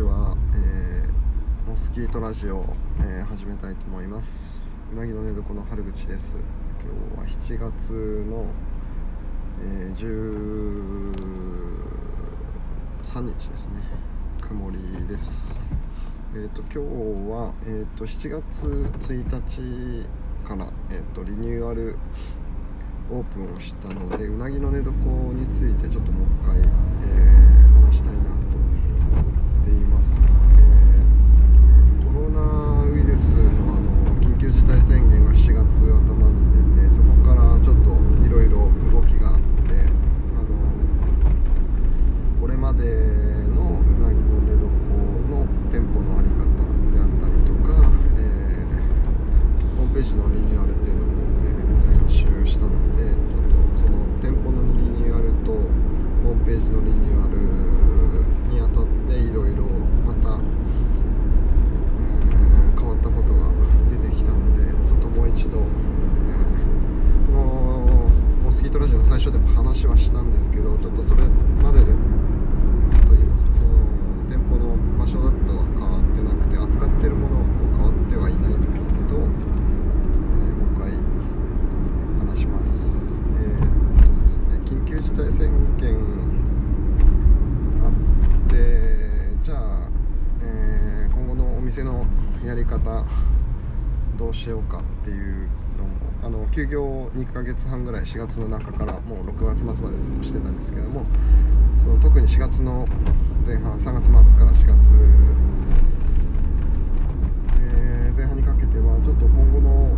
ちは、えー、モスキートラジオを、えー、始めたいと思います。うなぎの寝床の春口です。今日は7月の、えー、13日ですね。曇りです。えっ、ー、と今日は、えーと、7月1日から、えー、とリニューアルオープンをしたのでうなぎの寝床についやり方どうしようかっていうのもあの休業2ヶ月半ぐらい4月の中からもう6月末までずっとしてたんですけどもその特に4月の前半3月末から4月、えー、前半にかけてはちょっと今後の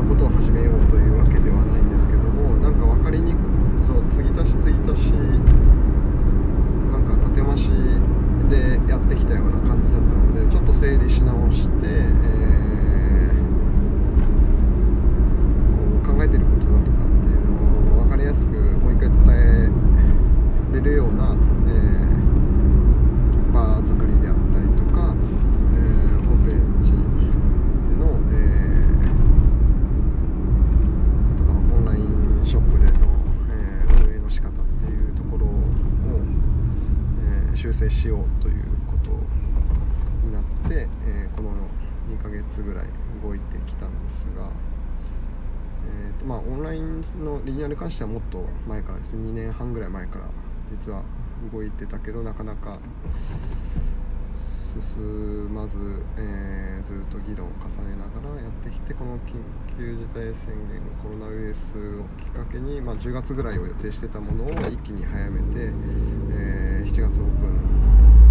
так ото. のリニアに関してはもっと前からです。ね2年半ぐらい前から実は動いてたけどなかなか進まず、えー、ずっと議論を重ねながらやってきてこの緊急事態宣言コロナウイルスをきっかけに、まあ、10月ぐらいを予定してたものを一気に早めて、えー、7月オープン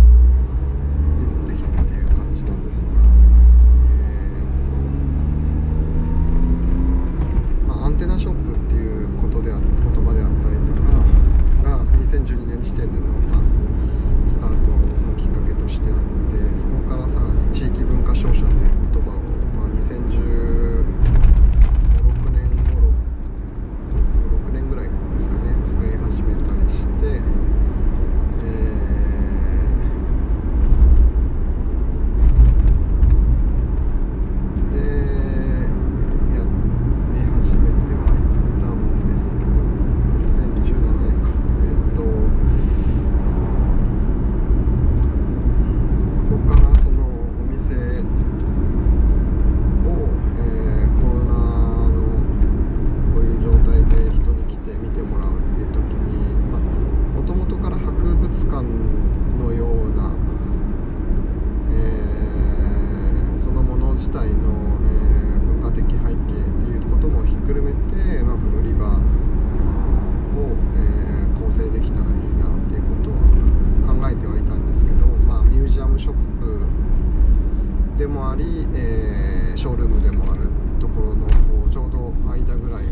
ショップでもあり、えー、ショールームでもあるところのこうちょうど間ぐらいを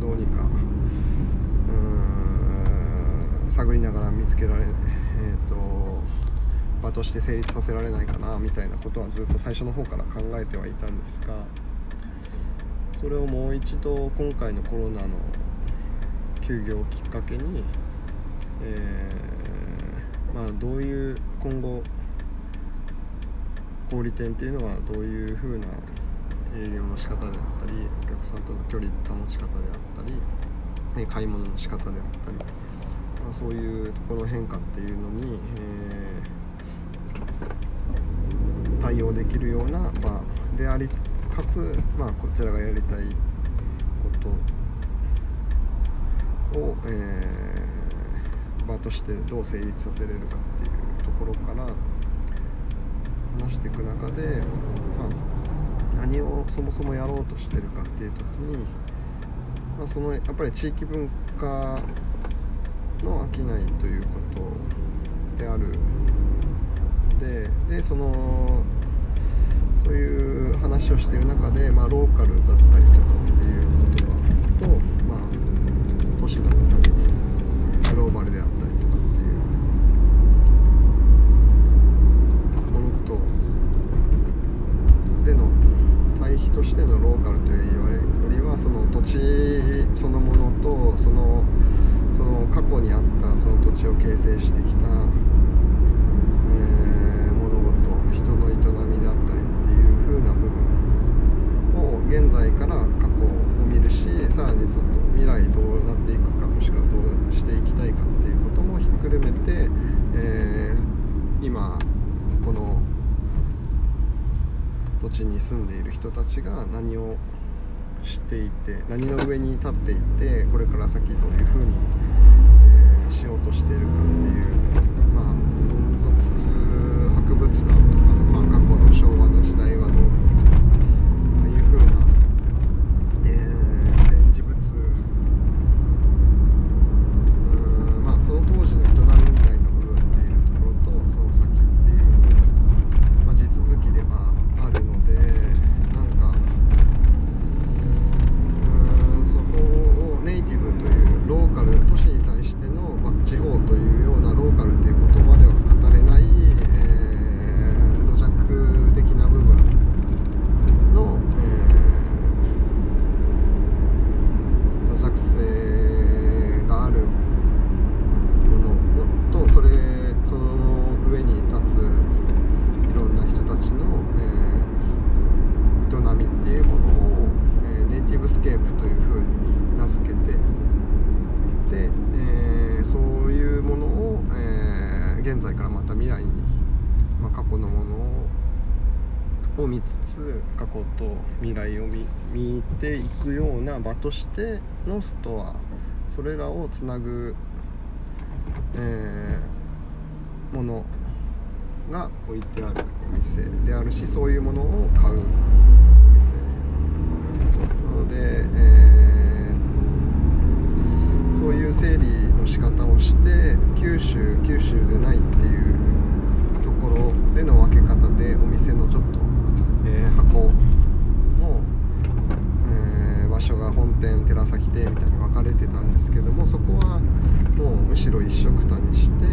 どうにかうん探りながら見つけられ、えーと、と場として成立させられないかなみたいなことはずっと最初の方から考えてはいたんですがそれをもう一度今回のコロナの休業をきっかけに、えー、まあ、どういう今後小売店っていうのはどういうふうな営業の仕方であったりお客さんとの距離保ち方であったり買い物の仕方であったり、まあ、そういうところの変化っていうのに、えー、対応できるような場でありかつ、まあ、こちらがやりたいことを、えー、場としてどう成立させれるかっていうところから話していく中で、まあ、何をそもそもやろうとしてるかっていう時に、まあ、そのやっぱり地域文化の商いということであるででそのそういう話をしてる中で、まあ、ローカルだったりとかっていう言葉と、まあ、都市だったりグローバルであったりとかっていうものとでの対比としてのローカルというよりはその土地そのものとそのその過去にあったその土地を形成してきた、えー、物事人の営みであったり風な部分を現在から過去を見るしさらにその未来どうなっていくかもしくはどうしていきたいかっていうこともひっくるめて、えー、今この土地に住んでいる人たちが何を知っていて何の上に立っていてこれから先どういうふうに、えー、しようとしているかっていうまあ民族博物館とかの、まあ、過去の昭和の時代はどうああいうふうな、えー、展示物うんまあその当時の営みみたいな部分っていうところとその先っていう、まあ、地続きではあるのでなんかうんそこをネイティブというローカル都市に対しての、まあ、地方というようなローカルっていう言葉では語れない未来を見見ていくような場としてのストア。それらをつなぐ、えー、ものが置いてあるお店であるしそういうものを買うお店。なので、えー、そういう整理の仕方をして九州九州でないっていうところでの分け方でお店のちょっと、えー、箱所が本店寺崎店みたいに分かれてたんですけどもそこはもうむしろ一緒くたにして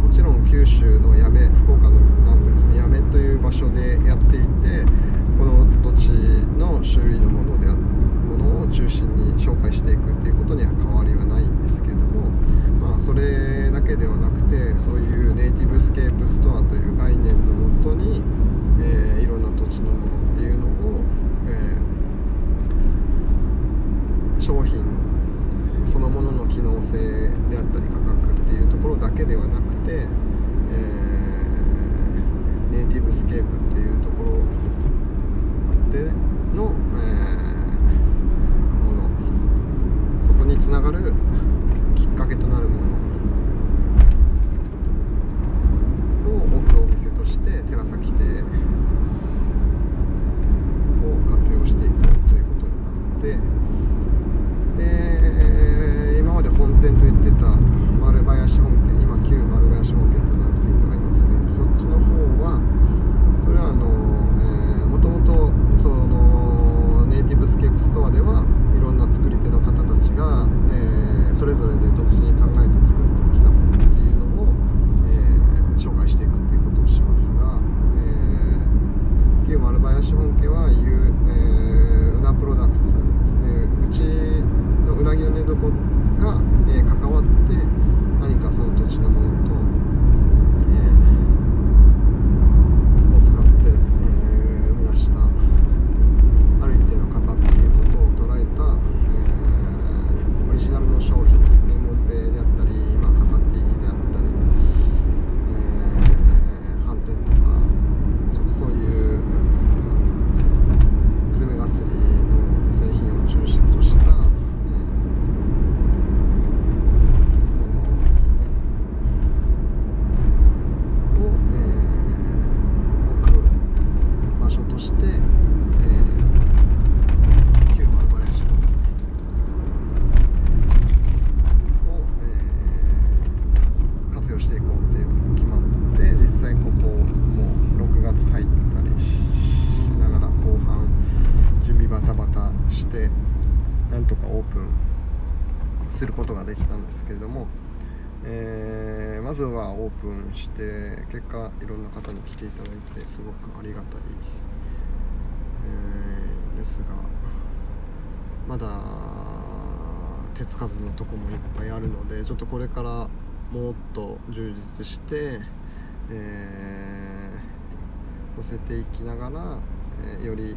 もちろん九州の八女福岡の南部ですね八女という場所でやっていてこの土地の周囲のものであものを中心に紹介していくっていうことには変わりはないんですけどもまあそれだけではなくてそういうネイティブスケープストアという概念のもとに、えー、いろんな土地のものを商品そのものの機能性であったり価格っていうところだけではなくて、えー、ネイティブスケープっていうところでの、えー、もの。そこにつながるきっかけとなるもの。とかオープンすることができたんですけれども、えー、まずはオープンして結果いろんな方に来ていただいてすごくありがたい、えー、ですがまだ手つかずのとこもいっぱいあるのでちょっとこれからもっと充実して、えー、させていきながら、えより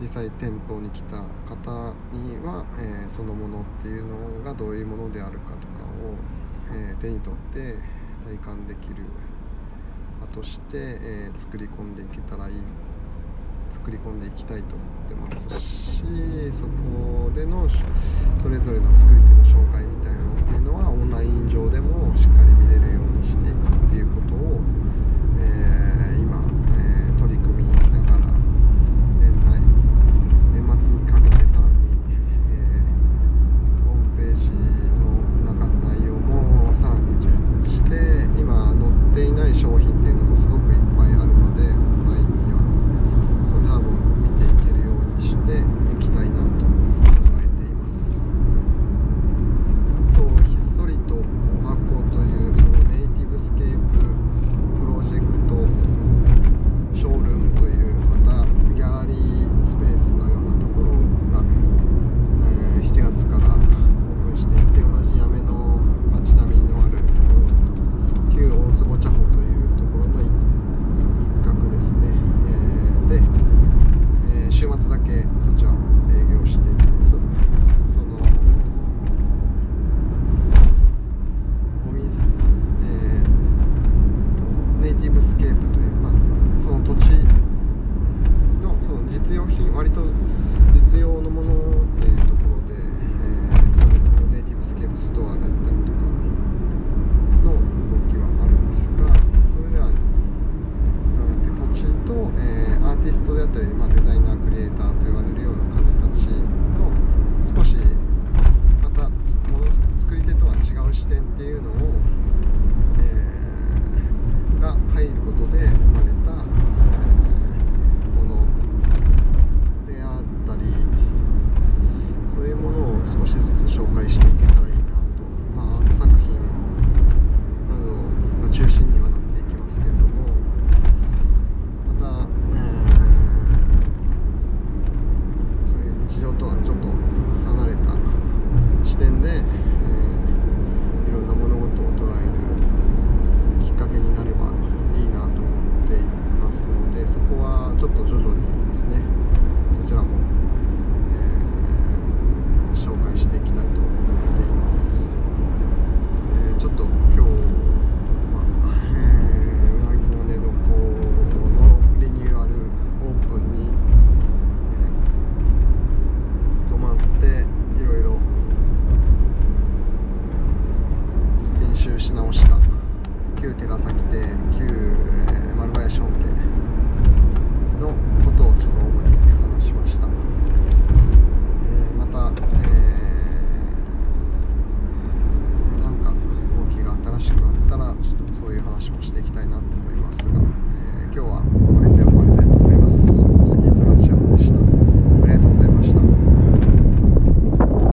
実際店舗に来た方には、えー、そのものっていうのがどういうものであるかとかを、えー、手に取って体感できる。場として、えー、作り込んでいけたらいい。作り込んでいきたいと思ってますしそこでのそれぞれの作り手の紹介みたいなのっていうのはオンライン上でもしっかり見れるようにしていくっていうことを修し直した。旧寺崎邸旧